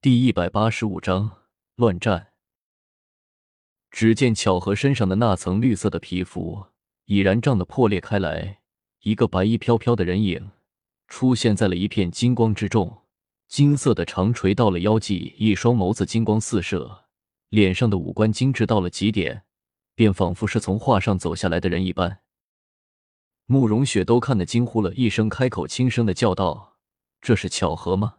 第一百八十五章乱战。只见巧合身上的那层绿色的皮肤已然胀得破裂开来，一个白衣飘飘的人影出现在了一片金光之中，金色的长垂到了腰际，一双眸子金光四射，脸上的五官精致到了极点，便仿佛是从画上走下来的人一般。慕容雪都看得惊呼了一声，开口轻声的叫道：“这是巧合吗？”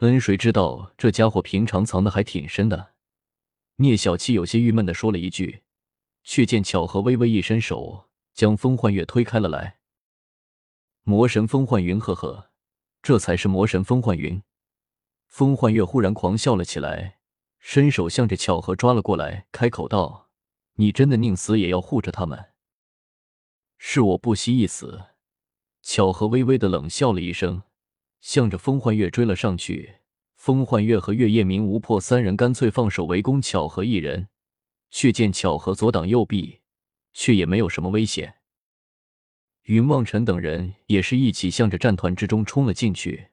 恩，谁知道这家伙平常藏的还挺深的。聂小七有些郁闷的说了一句，却见巧合微微一伸手，将风幻月推开了来。魔神风幻云，呵呵，这才是魔神风幻云。风幻月忽然狂笑了起来，伸手向着巧合抓了过来，开口道：“你真的宁死也要护着他们？”是我不惜一死。巧合微微的冷笑了一声。向着风幻月追了上去，风幻月和月夜明、吴破三人干脆放手围攻巧合一人，却见巧合左挡右避，却也没有什么危险。云望尘等人也是一起向着战团之中冲了进去，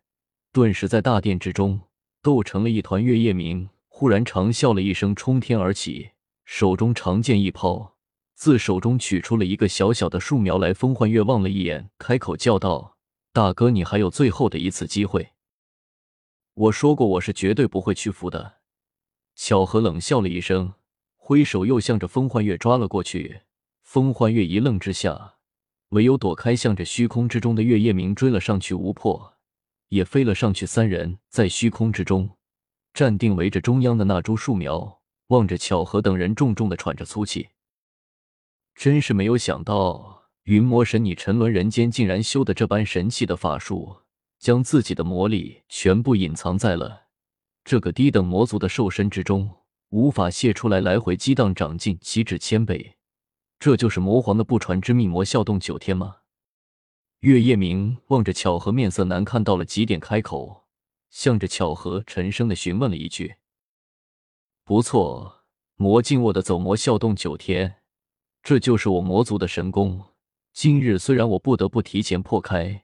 顿时在大殿之中斗成了一团。月夜明忽然长啸了一声，冲天而起，手中长剑一抛，自手中取出了一个小小的树苗来。风幻月望了一眼，开口叫道。大哥，你还有最后的一次机会。我说过，我是绝对不会屈服的。巧合冷笑了一声，挥手又向着风幻月抓了过去。风幻月一愣之下，唯有躲开，向着虚空之中的月夜明追了上去。无破也飞了上去，三人在虚空之中站定，围着中央的那株树苗，望着巧合等人，重重的喘着粗气。真是没有想到。云魔神，你沉沦人间，竟然修的这般神奇的法术，将自己的魔力全部隐藏在了这个低等魔族的兽身之中，无法泄出来，来回激荡，长进岂止千倍？这就是魔皇的不传之秘魔啸动九天吗？月夜明望着巧合，面色难看到了极点，开口向着巧合沉声的询问了一句：“不错，魔镜握的走魔啸动九天，这就是我魔族的神功。”今日虽然我不得不提前破开，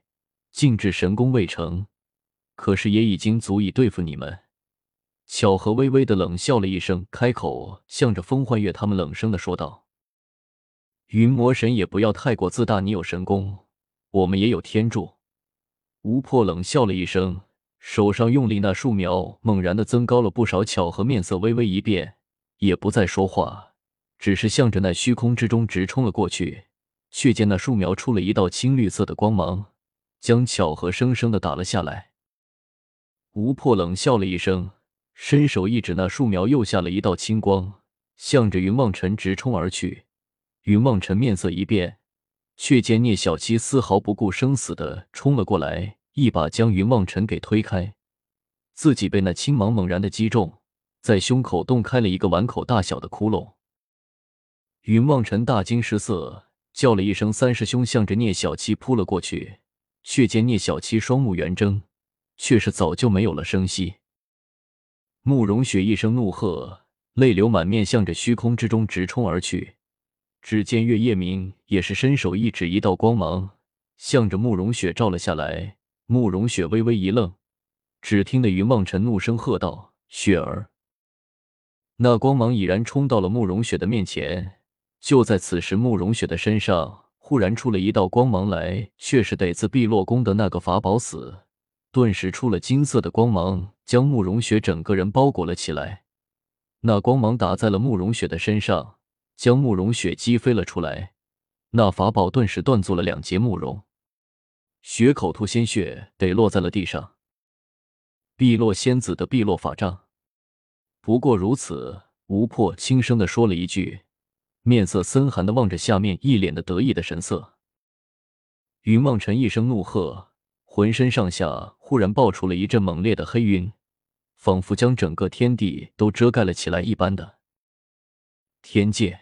静置神功未成，可是也已经足以对付你们。巧合微微的冷笑了一声，开口向着风幻月他们冷声的说道：“云魔神也不要太过自大，你有神功，我们也有天助。”吴破冷笑了一声，手上用力，那树苗猛然的增高了不少。巧合面色微微一变，也不再说话，只是向着那虚空之中直冲了过去。却见那树苗出了一道青绿色的光芒，将巧合生生的打了下来。吴破冷笑了一声，伸手一指，那树苗又下了一道青光，向着云望尘直冲而去。云望尘面色一变，却见聂小七丝毫不顾生死的冲了过来，一把将云望尘给推开，自己被那青芒猛然的击中，在胸口洞开了一个碗口大小的窟窿。云望尘大惊失色。叫了一声“三师兄”，向着聂小七扑了过去，却见聂小七双目圆睁，却是早就没有了声息。慕容雪一声怒喝，泪流满面，向着虚空之中直冲而去。只见月夜明也是伸手一指，一道光芒向着慕容雪照了下来。慕容雪微微一愣，只听得云望尘怒声喝道：“雪儿！”那光芒已然冲到了慕容雪的面前。就在此时，慕容雪的身上忽然出了一道光芒来，却是得自碧落宫的那个法宝死，顿时出了金色的光芒，将慕容雪整个人包裹了起来。那光芒打在了慕容雪的身上，将慕容雪击飞了出来。那法宝顿时断作了两截，慕容雪口吐鲜血，得落在了地上。碧落仙子的碧落法杖，不过如此。吴破轻声的说了一句。面色森寒的望着下面，一脸的得意的神色。云望尘一声怒喝，浑身上下忽然爆出了一阵猛烈的黑云，仿佛将整个天地都遮盖了起来一般的。天界，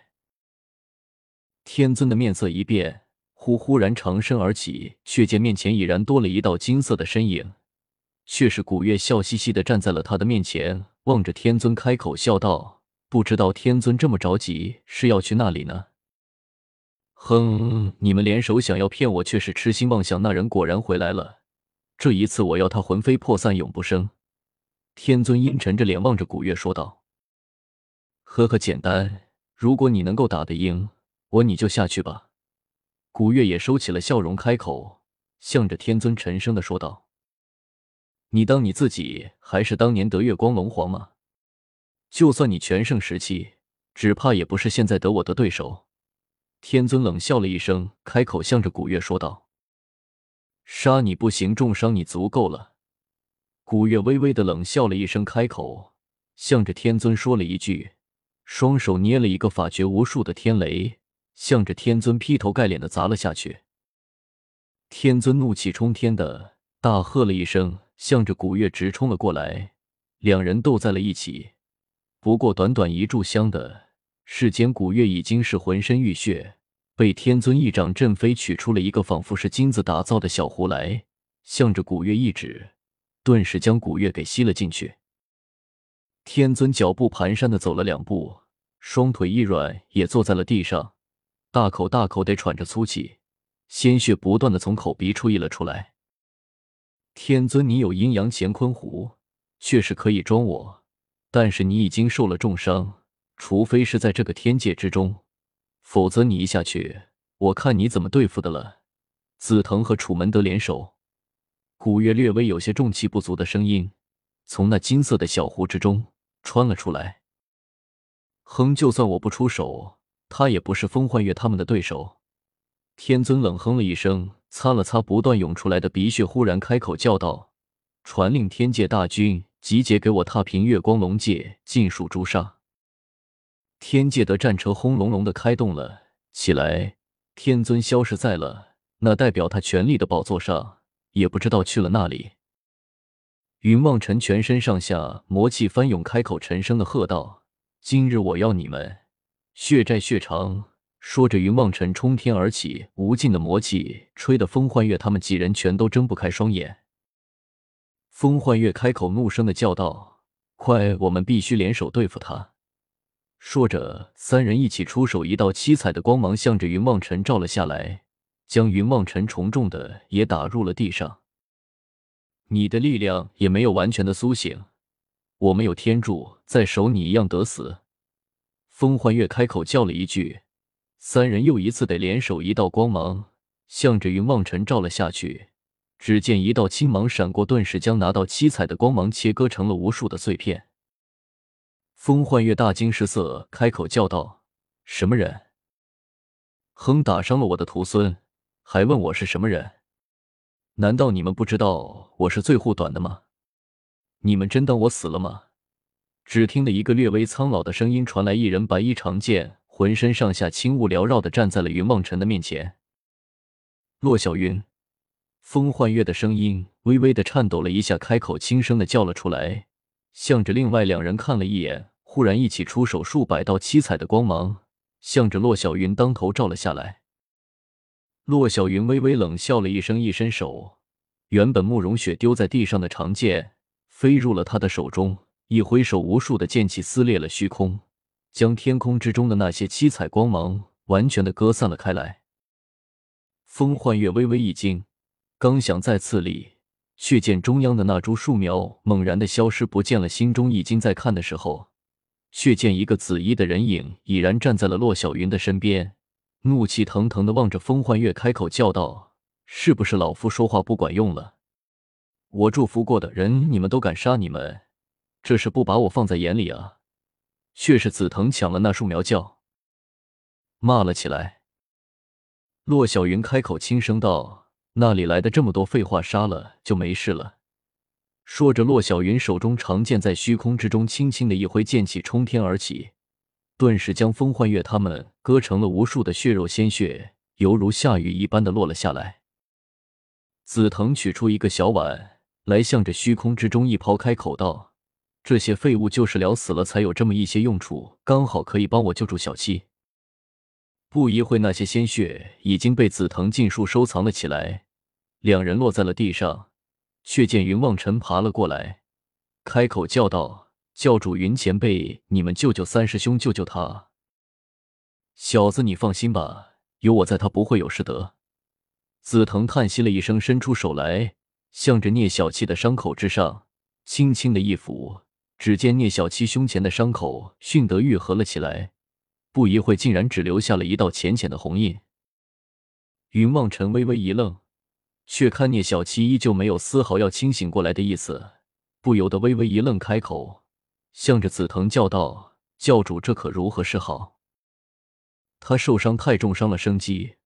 天尊的面色一变，忽忽然长身而起，却见面前已然多了一道金色的身影，却是古月笑嘻嘻的站在了他的面前，望着天尊开口笑道。不知道天尊这么着急是要去那里呢？哼，你们联手想要骗我，却是痴心妄想。那人果然回来了，这一次我要他魂飞魄散，永不生。天尊阴沉着脸望着古月说道：“呵呵，简单。如果你能够打得赢我，你就下去吧。”古月也收起了笑容，开口，向着天尊沉声的说道：“你当你自己还是当年得月光龙皇吗？就算你全盛时期，只怕也不是现在得我的对手。”天尊冷笑了一声，开口向着古月说道：“杀你不行，重伤你足够了。”古月微微的冷笑了一声，开口向着天尊说了一句，双手捏了一个法诀无数的天雷，向着天尊劈头盖脸的砸了下去。天尊怒气冲天的大喝了一声，向着古月直冲了过来，两人斗在了一起。不过短短一炷香的。世间，古月已经是浑身浴血，被天尊一掌震飞，取出了一个仿佛是金子打造的小壶来，向着古月一指，顿时将古月给吸了进去。天尊脚步蹒跚的走了两步，双腿一软，也坐在了地上，大口大口的喘着粗气，鲜血不断的从口鼻处溢了出来。天尊，你有阴阳乾坤壶，确实可以装我，但是你已经受了重伤。除非是在这个天界之中，否则你一下去，我看你怎么对付的了。紫藤和楚门德联手，古月略微有些中气不足的声音从那金色的小壶之中穿了出来。哼，就算我不出手，他也不是风幻月他们的对手。天尊冷哼了一声，擦了擦不断涌出来的鼻血，忽然开口叫道：“传令天界大军集结，给我踏平月光龙界，尽数诛杀。”天界的战车轰隆隆的开动了起来，天尊消失在了那代表他权力的宝座上，也不知道去了那里。云望尘全身上下魔气翻涌，开口沉声的喝道：“今日我要你们血债血偿！”说着，云望尘冲天而起，无尽的魔气吹得风幻月他们几人全都睁不开双眼。风幻月开口怒声的叫道：“快，我们必须联手对付他！”说着，三人一起出手，一道七彩的光芒向着云望尘照了下来，将云望尘重重的也打入了地上。你的力量也没有完全的苏醒，我们有天柱在手，你一样得死。风幻月开口叫了一句，三人又一次得联手，一道光芒向着云望尘照了下去。只见一道青芒闪过，顿时将那道七彩的光芒切割成了无数的碎片。风幻月大惊失色，开口叫道：“什么人？哼，打伤了我的徒孙，还问我是什么人？难道你们不知道我是最护短的吗？你们真当我死了吗？”只听得一个略微苍老的声音传来，一人白衣长剑，浑身上下轻雾缭绕的站在了云梦尘的面前。洛小云，风幻月的声音微微的颤抖了一下，开口轻声的叫了出来，向着另外两人看了一眼。忽然，一起出手，数百道七彩的光芒向着洛小云当头照了下来。洛小云微微冷笑了一声，一伸手，原本慕容雪丢在地上的长剑飞入了他的手中，一挥手，无数的剑气撕裂了虚空，将天空之中的那些七彩光芒完全的割散了开来。风幻月微微一惊，刚想再次立，却见中央的那株树苗猛然的消失不见了，心中已经在看的时候。却见一个紫衣的人影已然站在了洛小云的身边，怒气腾腾的望着风幻月，开口叫道：“是不是老夫说话不管用了？我祝福过的人，你们都敢杀？你们这是不把我放在眼里啊？”却是紫藤抢了那树苗叫，骂了起来。洛小云开口轻声道：“那里来的这么多废话？杀了就没事了。”说着，洛小云手中长剑在虚空之中轻轻的一挥，剑气冲天而起，顿时将风幻月他们割成了无数的血肉，鲜血犹如下雨一般的落了下来。紫藤取出一个小碗来，向着虚空之中一抛，开口道：“这些废物就是聊死了才有这么一些用处，刚好可以帮我救助小七。”不一会，那些鲜血已经被紫藤尽数收藏了起来，两人落在了地上。却见云望尘爬了过来，开口叫道：“教主云前辈，你们救救三师兄，救救他！”小子，你放心吧，有我在，他不会有事的。紫藤叹息了一声，伸出手来，向着聂小七的伤口之上轻轻的一抚，只见聂小七胸前的伤口迅得愈合了起来，不一会竟然只留下了一道浅浅的红印。云望尘微微一愣，却看聂小七依旧没有丝毫要清醒过来的意思，不由得微微一愣，开口向着紫藤叫道：“教主，这可如何是好？他受伤太重，伤了生机，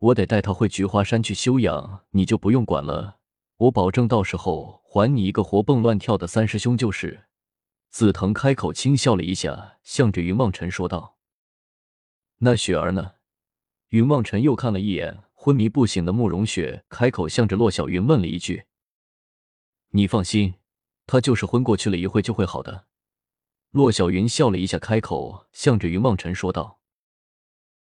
我得带他回菊花山去休养，你就不用管了。我保证到时候还你一个活蹦乱跳的三师兄就是。”紫藤开口轻笑了一下，向着云望尘说道：“那雪儿呢？”云望尘又看了一眼。昏迷不醒的慕容雪开口，向着洛小云问了一句：“你放心，他就是昏过去了一会就会好的。”洛小云笑了一下，开口向着云望尘说道。